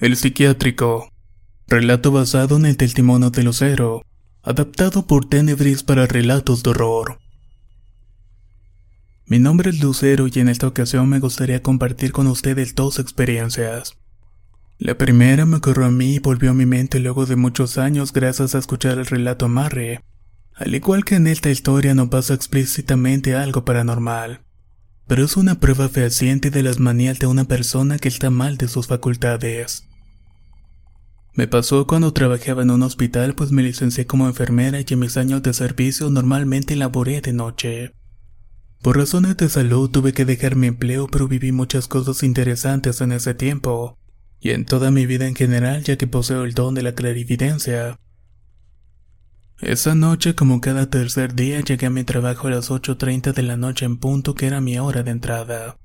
El psiquiátrico. Relato basado en el testimonio de Lucero, adaptado por Tenebris para relatos de horror. Mi nombre es Lucero y en esta ocasión me gustaría compartir con ustedes dos experiencias. La primera me ocurrió a mí y volvió a mi mente luego de muchos años gracias a escuchar el relato Marre. Al igual que en esta historia no pasa explícitamente algo paranormal, pero es una prueba fehaciente de las manías de una persona que está mal de sus facultades. Me pasó cuando trabajaba en un hospital pues me licencié como enfermera y en mis años de servicio normalmente laboré de noche. Por razones de salud tuve que dejar mi empleo pero viví muchas cosas interesantes en ese tiempo, y en toda mi vida en general ya que poseo el don de la clarividencia. Esa noche, como cada tercer día, llegué a mi trabajo a las 8.30 de la noche en punto que era mi hora de entrada.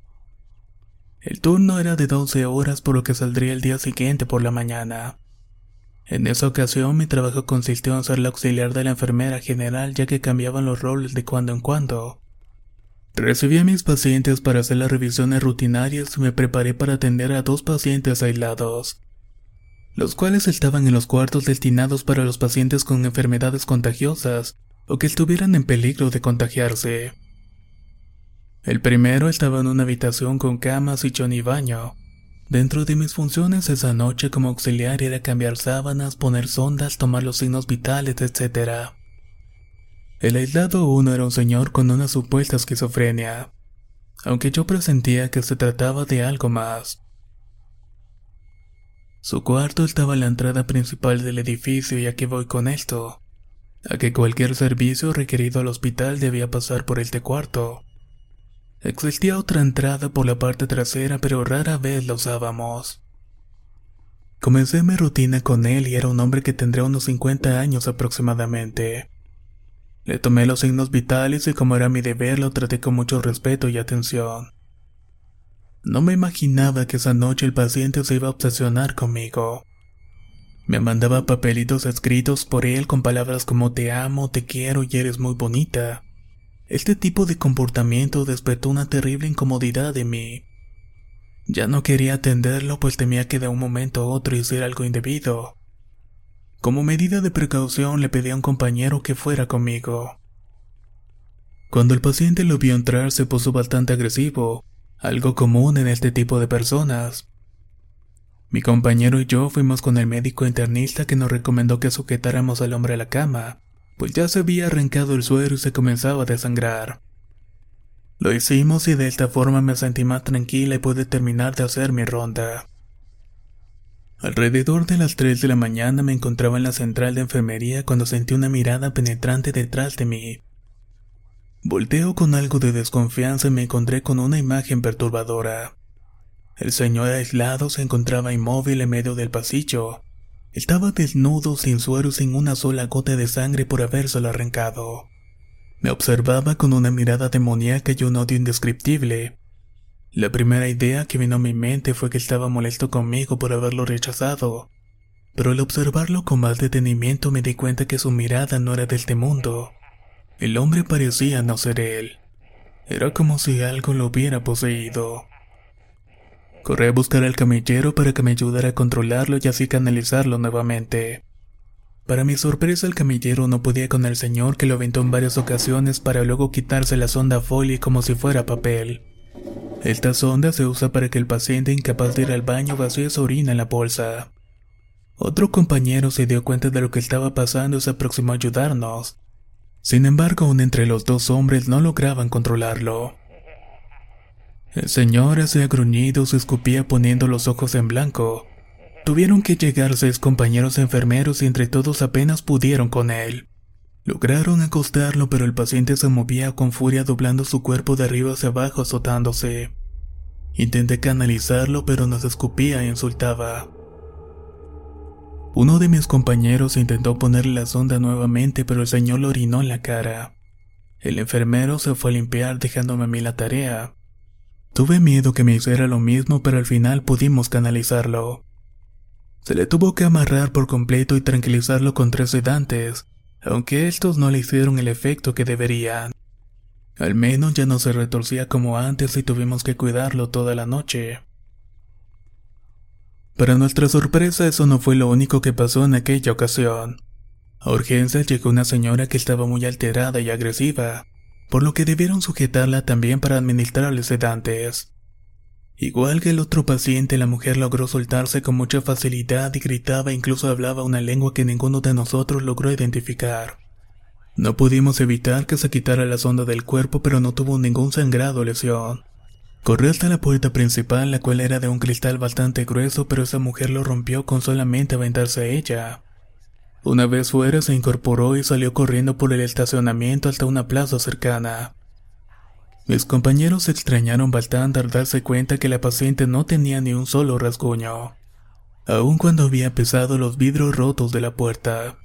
El turno era de 12 horas por lo que saldría el día siguiente por la mañana. En esa ocasión mi trabajo consistió en ser la auxiliar de la enfermera general ya que cambiaban los roles de cuando en cuando. Recibí a mis pacientes para hacer las revisiones rutinarias y me preparé para atender a dos pacientes aislados, los cuales estaban en los cuartos destinados para los pacientes con enfermedades contagiosas o que estuvieran en peligro de contagiarse. El primero estaba en una habitación con cama, sillón y baño. Dentro de mis funciones esa noche como auxiliar era cambiar sábanas, poner sondas, tomar los signos vitales, etc. El aislado uno era un señor con una supuesta esquizofrenia, aunque yo presentía que se trataba de algo más. Su cuarto estaba en la entrada principal del edificio y aquí voy con esto, a que cualquier servicio requerido al hospital debía pasar por este cuarto. Existía otra entrada por la parte trasera pero rara vez la usábamos. Comencé mi rutina con él y era un hombre que tendría unos 50 años aproximadamente. Le tomé los signos vitales y como era mi deber lo traté con mucho respeto y atención. No me imaginaba que esa noche el paciente se iba a obsesionar conmigo. Me mandaba papelitos escritos por él con palabras como te amo, te quiero y eres muy bonita. Este tipo de comportamiento despertó una terrible incomodidad en mí. Ya no quería atenderlo pues temía que de un momento a otro hiciera algo indebido. Como medida de precaución le pedí a un compañero que fuera conmigo. Cuando el paciente lo vio entrar se puso bastante agresivo, algo común en este tipo de personas. Mi compañero y yo fuimos con el médico internista que nos recomendó que sujetáramos al hombre a la cama, pues ya se había arrancado el suero y se comenzaba a desangrar. Lo hicimos y de esta forma me sentí más tranquila y pude terminar de hacer mi ronda. Alrededor de las 3 de la mañana me encontraba en la central de enfermería cuando sentí una mirada penetrante detrás de mí. Volteo con algo de desconfianza y me encontré con una imagen perturbadora. El señor aislado se encontraba inmóvil en medio del pasillo. Estaba desnudo, sin suero sin una sola gota de sangre por habérselo arrancado. Me observaba con una mirada demoníaca y un odio indescriptible. La primera idea que vino a mi mente fue que estaba molesto conmigo por haberlo rechazado, pero al observarlo con más detenimiento me di cuenta que su mirada no era de este mundo. El hombre parecía no ser él. Era como si algo lo hubiera poseído. Corrí a buscar al camillero para que me ayudara a controlarlo y así canalizarlo nuevamente. Para mi sorpresa el camillero no podía con el señor que lo aventó en varias ocasiones para luego quitarse la sonda folia como si fuera papel. Esta sonda se usa para que el paciente incapaz de ir al baño vacíe su orina en la bolsa. Otro compañero se dio cuenta de lo que estaba pasando y se aproximó a ayudarnos. Sin embargo, aún entre los dos hombres no lograban controlarlo. El señor hacía gruñidos y escupía poniendo los ojos en blanco. Tuvieron que llegar seis compañeros enfermeros y entre todos apenas pudieron con él. Lograron acostarlo, pero el paciente se movía con furia doblando su cuerpo de arriba hacia abajo azotándose. Intenté canalizarlo, pero nos escupía e insultaba. Uno de mis compañeros intentó ponerle la sonda nuevamente, pero el señor lo orinó en la cara. El enfermero se fue a limpiar dejándome a mí la tarea. Tuve miedo que me hiciera lo mismo, pero al final pudimos canalizarlo. Se le tuvo que amarrar por completo y tranquilizarlo con tres sedantes, aunque estos no le hicieron el efecto que deberían. Al menos ya no se retorcía como antes y tuvimos que cuidarlo toda la noche. Para nuestra sorpresa eso no fue lo único que pasó en aquella ocasión. A urgencias llegó una señora que estaba muy alterada y agresiva, por lo que debieron sujetarla también para administrarle sedantes. Igual que el otro paciente, la mujer logró soltarse con mucha facilidad y gritaba e incluso hablaba una lengua que ninguno de nosotros logró identificar. No pudimos evitar que se quitara la sonda del cuerpo, pero no tuvo ningún sangrado o lesión. Corrió hasta la puerta principal, la cual era de un cristal bastante grueso, pero esa mujer lo rompió con solamente aventarse a ella. Una vez fuera se incorporó y salió corriendo por el estacionamiento hasta una plaza cercana. Mis compañeros se extrañaron bastante al darse cuenta que la paciente no tenía ni un solo rasguño, aun cuando había pesado los vidrios rotos de la puerta.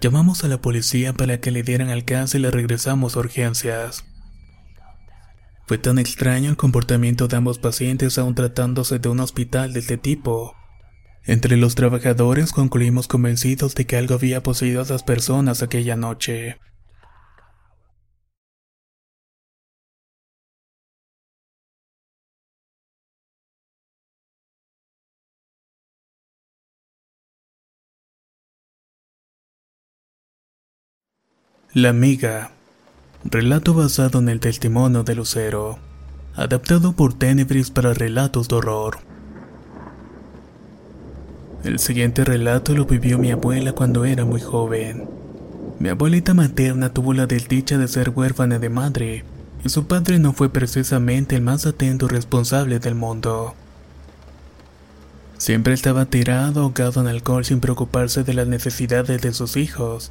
Llamamos a la policía para que le dieran alcance y le regresamos a urgencias. Fue tan extraño el comportamiento de ambos pacientes aún tratándose de un hospital de este tipo. Entre los trabajadores concluimos convencidos de que algo había poseído a las personas aquella noche. La amiga. Relato basado en el testimonio de Lucero. Adaptado por Tenebris para relatos de horror. El siguiente relato lo vivió mi abuela cuando era muy joven. Mi abuelita materna tuvo la desdicha de ser huérfana de madre, y su padre no fue precisamente el más atento y responsable del mundo. Siempre estaba tirado ahogado en alcohol sin preocuparse de las necesidades de sus hijos,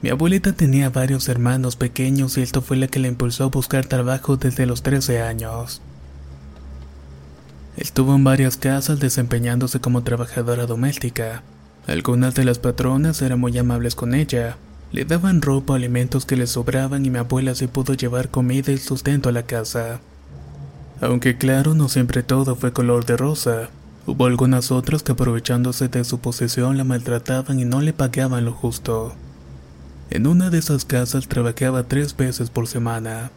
mi abuelita tenía varios hermanos pequeños y esto fue la que le impulsó a buscar trabajo desde los 13 años. Estuvo en varias casas desempeñándose como trabajadora doméstica. Algunas de las patronas eran muy amables con ella, le daban ropa alimentos que le sobraban y mi abuela se pudo llevar comida y sustento a la casa. Aunque claro, no siempre todo fue color de rosa. Hubo algunas otras que aprovechándose de su posesión la maltrataban y no le pagaban lo justo. En una de esas casas trabajaba tres veces por semana.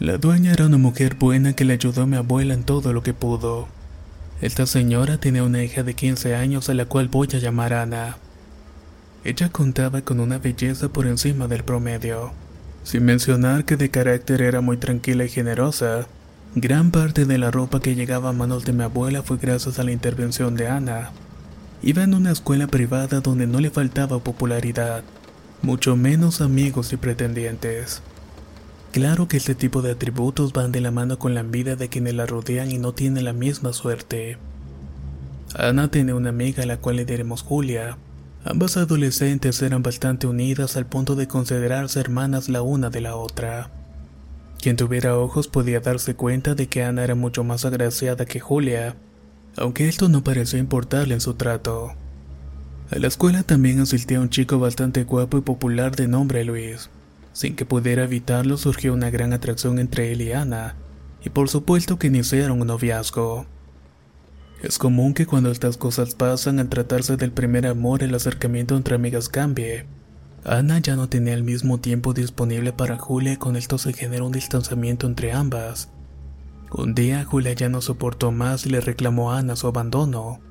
La dueña era una mujer buena que le ayudó a mi abuela en todo lo que pudo. Esta señora tenía una hija de 15 años a la cual voy a llamar Ana. Ella contaba con una belleza por encima del promedio. Sin mencionar que de carácter era muy tranquila y generosa, gran parte de la ropa que llegaba a manos de mi abuela fue gracias a la intervención de Ana. Iba en una escuela privada donde no le faltaba popularidad mucho menos amigos y pretendientes. Claro que este tipo de atributos van de la mano con la vida de quienes la rodean y no tienen la misma suerte. Ana tiene una amiga a la cual le diremos Julia. Ambas adolescentes eran bastante unidas al punto de considerarse hermanas la una de la otra. Quien tuviera ojos podía darse cuenta de que Ana era mucho más agraciada que Julia, aunque esto no pareció importarle en su trato. A la escuela también asistía un chico bastante guapo y popular de nombre Luis. Sin que pudiera evitarlo surgió una gran atracción entre él y Ana, y por supuesto que iniciaron un noviazgo. Es común que cuando estas cosas pasan al tratarse del primer amor el acercamiento entre amigas cambie. Ana ya no tenía el mismo tiempo disponible para Julia y con esto se generó un distanciamiento entre ambas. Un día Julia ya no soportó más y le reclamó a Ana su abandono.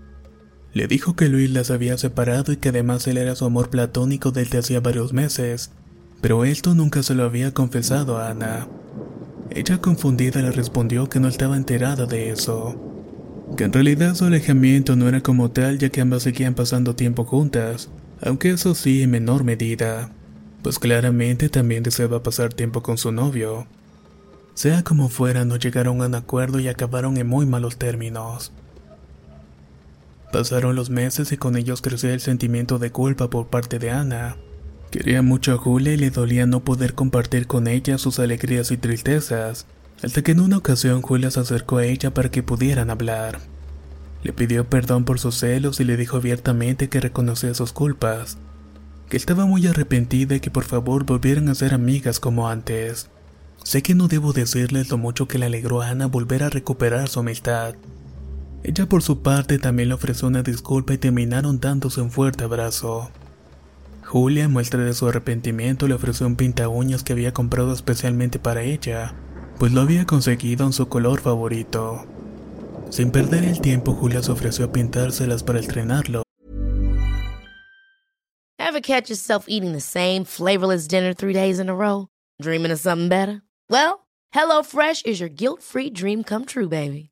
Le dijo que Luis las había separado y que además él era su amor platónico desde hacía varios meses, pero esto nunca se lo había confesado a Ana. Ella confundida le respondió que no estaba enterada de eso, que en realidad su alejamiento no era como tal ya que ambas seguían pasando tiempo juntas, aunque eso sí en menor medida, pues claramente también deseaba pasar tiempo con su novio. Sea como fuera, no llegaron a un acuerdo y acabaron en muy malos términos. Pasaron los meses y con ellos creció el sentimiento de culpa por parte de Ana. Quería mucho a Julia y le dolía no poder compartir con ella sus alegrías y tristezas, hasta que en una ocasión Julia se acercó a ella para que pudieran hablar. Le pidió perdón por sus celos y le dijo abiertamente que reconocía sus culpas, que estaba muy arrepentida y que por favor volvieran a ser amigas como antes. Sé que no debo decirles lo mucho que le alegró a Ana volver a recuperar su amistad, ella por su parte también le ofreció una disculpa y terminaron dándose un fuerte abrazo. Julia, en muestra de su arrepentimiento, le ofreció un pinta uñas que había comprado especialmente para ella, pues lo había conseguido en su color favorito. Sin perder el tiempo, Julia se ofreció a pintárselas para estrenarlo. Ever catch yourself eating the same flavorless dinner three days in a row? Dreaming of something better? Well, HelloFresh is your guilt-free dream come true, baby.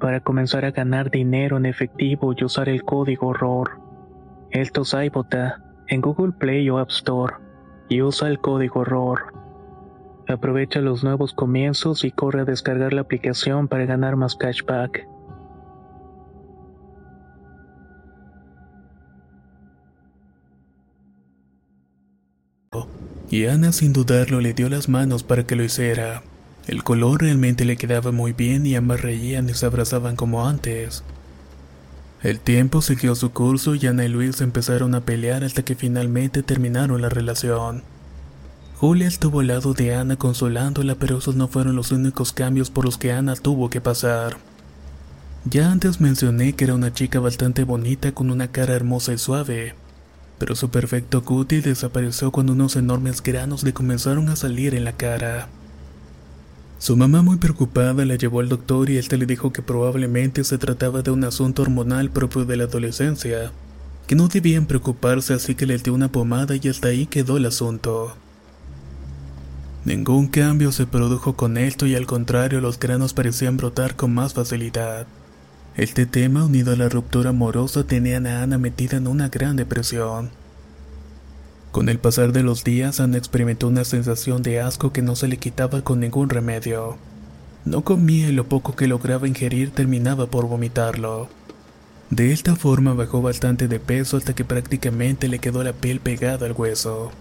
para comenzar a ganar dinero en efectivo y usar el código ROR. Esto es iBota en Google Play o App Store y usa el código ROR. Aprovecha los nuevos comienzos y corre a descargar la aplicación para ganar más cashback. Y Ana sin dudarlo le dio las manos para que lo hiciera. El color realmente le quedaba muy bien y ambas reían y se abrazaban como antes. El tiempo siguió su curso y Ana y Luis empezaron a pelear hasta que finalmente terminaron la relación. Julia estuvo al lado de Ana consolándola, pero esos no fueron los únicos cambios por los que Ana tuvo que pasar. Ya antes mencioné que era una chica bastante bonita con una cara hermosa y suave, pero su perfecto cutie desapareció cuando unos enormes granos le comenzaron a salir en la cara. Su mamá muy preocupada la llevó al doctor y este le dijo que probablemente se trataba de un asunto hormonal propio de la adolescencia, que no debían preocuparse así que le dio una pomada y hasta ahí quedó el asunto. Ningún cambio se produjo con esto y al contrario los granos parecían brotar con más facilidad. Este tema, unido a la ruptura amorosa, tenían a Ana metida en una gran depresión. Con el pasar de los días, Ana experimentó una sensación de asco que no se le quitaba con ningún remedio. No comía y lo poco que lograba ingerir terminaba por vomitarlo. De esta forma bajó bastante de peso hasta que prácticamente le quedó la piel pegada al hueso.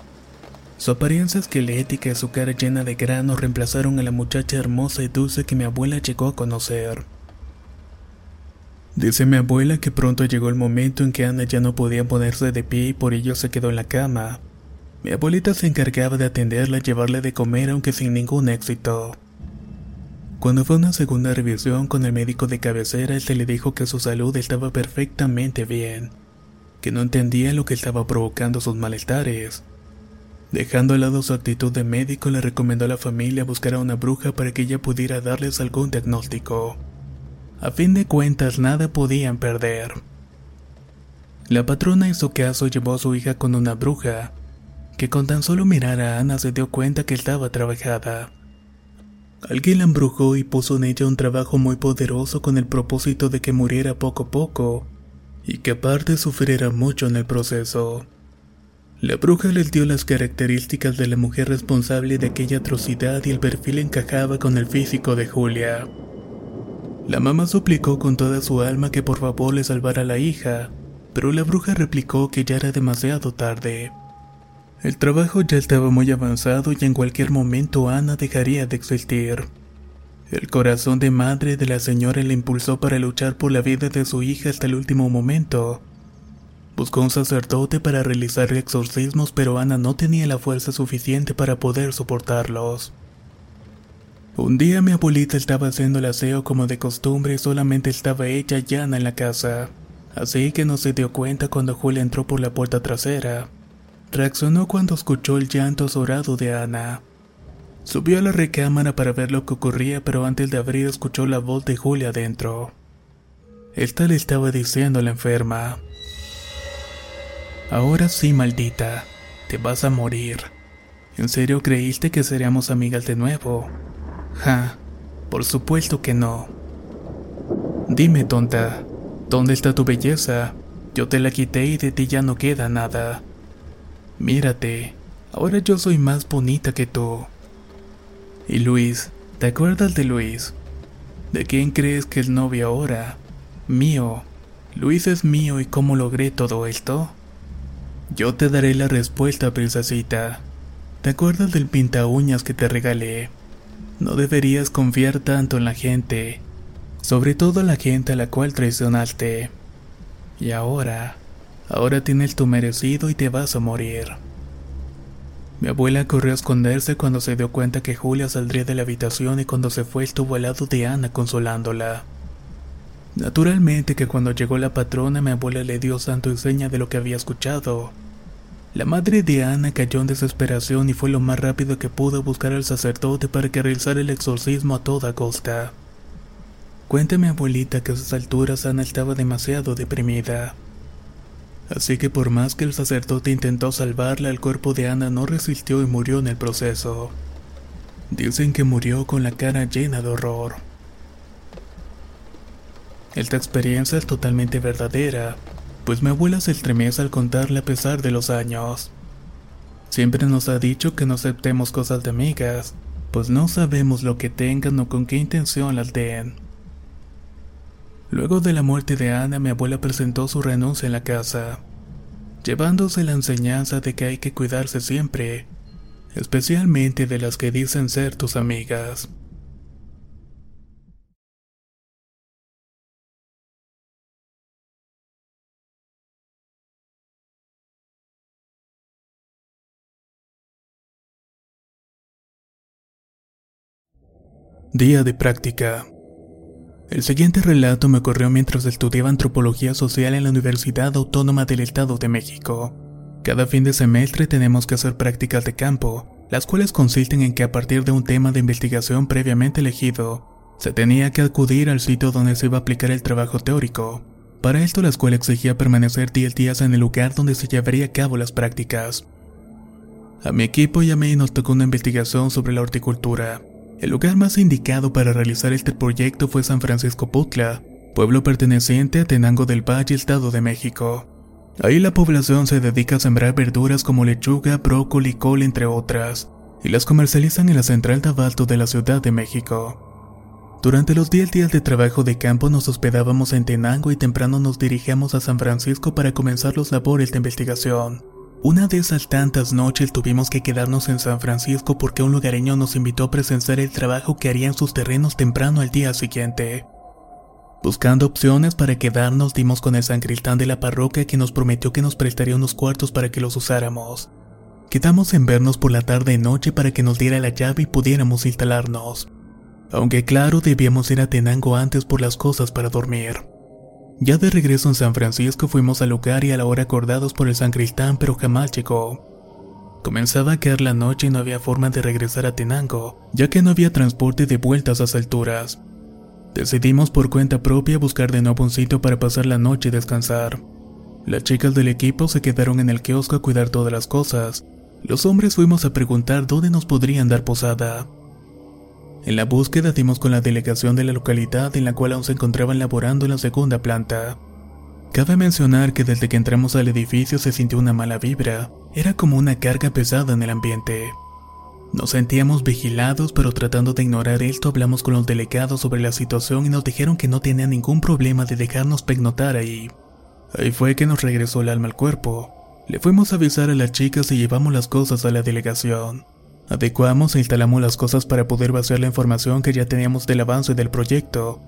Su apariencia esquelética y su cara llena de granos reemplazaron a la muchacha hermosa y dulce que mi abuela llegó a conocer. Dice mi abuela que pronto llegó el momento en que Ana ya no podía ponerse de pie y por ello se quedó en la cama. Mi abuelita se encargaba de atenderla y llevarle de comer aunque sin ningún éxito. Cuando fue una segunda revisión con el médico de cabecera, se le dijo que su salud estaba perfectamente bien, que no entendía lo que estaba provocando sus malestares. Dejando al lado su actitud de médico, le recomendó a la familia buscar a una bruja para que ella pudiera darles algún diagnóstico. A fin de cuentas, nada podían perder. La patrona hizo caso llevó a su hija con una bruja, que con tan solo mirar a Ana se dio cuenta que estaba trabajada. Alguien la embrujó y puso en ella un trabajo muy poderoso con el propósito de que muriera poco a poco, y que aparte sufriera mucho en el proceso. La bruja les dio las características de la mujer responsable de aquella atrocidad y el perfil encajaba con el físico de Julia. La mamá suplicó con toda su alma que por favor le salvara a la hija, pero la bruja replicó que ya era demasiado tarde. El trabajo ya estaba muy avanzado y en cualquier momento Ana dejaría de existir. El corazón de madre de la señora le impulsó para luchar por la vida de su hija hasta el último momento. Buscó un sacerdote para realizar exorcismos, pero Ana no tenía la fuerza suficiente para poder soportarlos. Un día mi abuelita estaba haciendo el aseo como de costumbre y solamente estaba ella y Ana en la casa. Así que no se dio cuenta cuando Julia entró por la puerta trasera. Reaccionó cuando escuchó el llanto azorado de Ana. Subió a la recámara para ver lo que ocurría, pero antes de abrir escuchó la voz de Julia adentro. Esta le estaba diciendo a la enferma. Ahora sí, maldita, te vas a morir. ¿En serio creíste que seríamos amigas de nuevo? Ja, por supuesto que no. Dime, tonta, ¿dónde está tu belleza? Yo te la quité y de ti ya no queda nada. Mírate, ahora yo soy más bonita que tú. Y Luis, ¿te acuerdas de Luis? ¿De quién crees que es novio ahora? Mío. Luis es mío y cómo logré todo esto? Yo te daré la respuesta, princesita. ¿Te acuerdas del pinta uñas que te regalé? No deberías confiar tanto en la gente, sobre todo la gente a la cual traicionaste. Y ahora, ahora tienes tu merecido y te vas a morir. Mi abuela corrió a esconderse cuando se dio cuenta que Julia saldría de la habitación y cuando se fue estuvo al lado de Ana consolándola. Naturalmente que cuando llegó la patrona mi abuela le dio santo y seña de lo que había escuchado. La madre de Ana cayó en desesperación y fue lo más rápido que pudo buscar al sacerdote para que realizara el exorcismo a toda costa. Cuéntame abuelita que a esas alturas Ana estaba demasiado deprimida. Así que por más que el sacerdote intentó salvarla, el cuerpo de Ana no resistió y murió en el proceso. Dicen que murió con la cara llena de horror. Esta experiencia es totalmente verdadera, pues mi abuela se estremece al contarle a pesar de los años. Siempre nos ha dicho que no aceptemos cosas de amigas, pues no sabemos lo que tengan o con qué intención las den. Luego de la muerte de Ana, mi abuela presentó su renuncia en la casa, llevándose la enseñanza de que hay que cuidarse siempre, especialmente de las que dicen ser tus amigas. Día de práctica. El siguiente relato me ocurrió mientras estudiaba antropología social en la Universidad Autónoma del Estado de México. Cada fin de semestre tenemos que hacer prácticas de campo, las cuales consisten en que a partir de un tema de investigación previamente elegido, se tenía que acudir al sitio donde se iba a aplicar el trabajo teórico. Para esto la escuela exigía permanecer 10 días en el lugar donde se llevaría a cabo las prácticas. A mi equipo y a mí nos tocó una investigación sobre la horticultura. El lugar más indicado para realizar este proyecto fue San Francisco Putla, pueblo perteneciente a Tenango del Valle, Estado de México. Ahí la población se dedica a sembrar verduras como lechuga, brócoli, col, entre otras, y las comercializan en la central de abasto de la Ciudad de México. Durante los 10 días de trabajo de campo nos hospedábamos en Tenango y temprano nos dirigíamos a San Francisco para comenzar los labores de investigación. Una de esas tantas noches tuvimos que quedarnos en San Francisco porque un lugareño nos invitó a presenciar el trabajo que haría en sus terrenos temprano al día siguiente. Buscando opciones para quedarnos dimos con el sancristán de la parroquia que nos prometió que nos prestaría unos cuartos para que los usáramos. Quedamos en vernos por la tarde y noche para que nos diera la llave y pudiéramos instalarnos. Aunque claro, debíamos ir a Tenango antes por las cosas para dormir. Ya de regreso en San Francisco fuimos al lugar y a la hora acordados por el sancristán, pero jamás llegó. Comenzaba a caer la noche y no había forma de regresar a Tenango, ya que no había transporte de vueltas a esas alturas. Decidimos por cuenta propia buscar de nuevo un sitio para pasar la noche y descansar. Las chicas del equipo se quedaron en el kiosco a cuidar todas las cosas. Los hombres fuimos a preguntar dónde nos podrían dar posada. En la búsqueda dimos con la delegación de la localidad en la cual aún se encontraban laborando en la segunda planta. Cabe mencionar que desde que entramos al edificio se sintió una mala vibra, era como una carga pesada en el ambiente. Nos sentíamos vigilados, pero tratando de ignorar esto hablamos con los delegados sobre la situación y nos dijeron que no tenían ningún problema de dejarnos pegnotar ahí. Ahí fue que nos regresó el alma al cuerpo. Le fuimos a avisar a las chicas y llevamos las cosas a la delegación. Adecuamos e instalamos las cosas para poder vaciar la información que ya teníamos del avance del proyecto.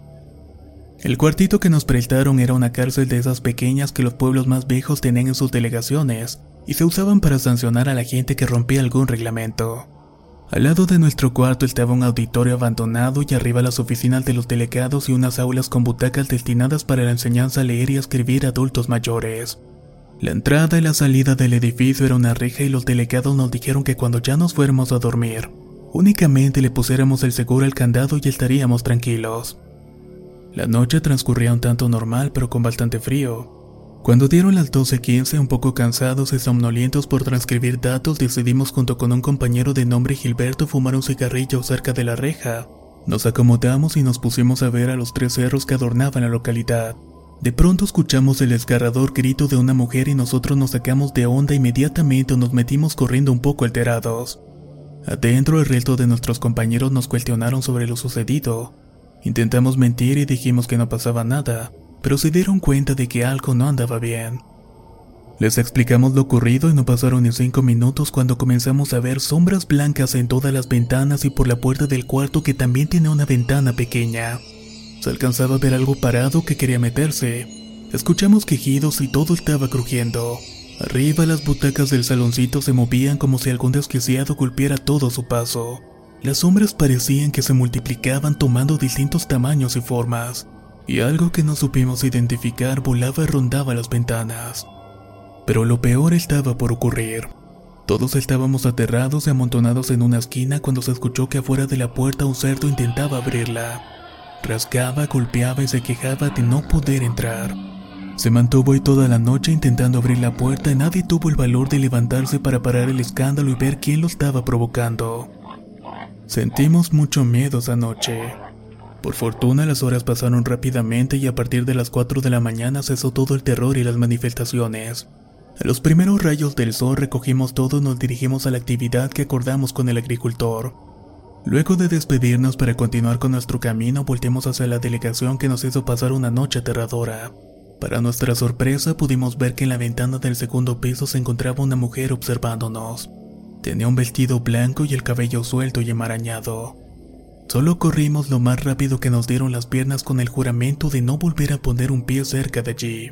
El cuartito que nos prestaron era una cárcel de esas pequeñas que los pueblos más viejos tenían en sus delegaciones y se usaban para sancionar a la gente que rompía algún reglamento. Al lado de nuestro cuarto estaba un auditorio abandonado y arriba las oficinas de los delegados y unas aulas con butacas destinadas para la enseñanza a leer y escribir a adultos mayores. La entrada y la salida del edificio era una reja y los delegados nos dijeron que cuando ya nos fuéramos a dormir, únicamente le pusiéramos el seguro al candado y estaríamos tranquilos. La noche transcurría un tanto normal pero con bastante frío. Cuando dieron las 12.15, un poco cansados y somnolientos por transcribir datos, decidimos junto con un compañero de nombre Gilberto fumar un cigarrillo cerca de la reja. Nos acomodamos y nos pusimos a ver a los tres cerros que adornaban la localidad. De pronto escuchamos el desgarrador grito de una mujer y nosotros nos sacamos de onda inmediatamente nos metimos corriendo un poco alterados. Adentro el resto de nuestros compañeros nos cuestionaron sobre lo sucedido. Intentamos mentir y dijimos que no pasaba nada, pero se dieron cuenta de que algo no andaba bien. Les explicamos lo ocurrido y no pasaron ni cinco minutos cuando comenzamos a ver sombras blancas en todas las ventanas y por la puerta del cuarto que también tiene una ventana pequeña. Se alcanzaba a ver algo parado que quería meterse. Escuchamos quejidos y todo estaba crujiendo. Arriba las butacas del saloncito se movían como si algún desquiciado golpeara todo su paso. Las sombras parecían que se multiplicaban tomando distintos tamaños y formas, y algo que no supimos identificar volaba y rondaba las ventanas. Pero lo peor estaba por ocurrir. Todos estábamos aterrados y amontonados en una esquina cuando se escuchó que afuera de la puerta un cerdo intentaba abrirla. Rasgaba, golpeaba y se quejaba de no poder entrar. Se mantuvo ahí toda la noche intentando abrir la puerta y nadie tuvo el valor de levantarse para parar el escándalo y ver quién lo estaba provocando. Sentimos mucho miedo esa noche. Por fortuna las horas pasaron rápidamente y a partir de las 4 de la mañana cesó todo el terror y las manifestaciones. A los primeros rayos del sol recogimos todo y nos dirigimos a la actividad que acordamos con el agricultor. Luego de despedirnos para continuar con nuestro camino, volteamos hacia la delegación que nos hizo pasar una noche aterradora. Para nuestra sorpresa, pudimos ver que en la ventana del segundo piso se encontraba una mujer observándonos. Tenía un vestido blanco y el cabello suelto y enmarañado. Solo corrimos lo más rápido que nos dieron las piernas con el juramento de no volver a poner un pie cerca de allí.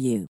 you.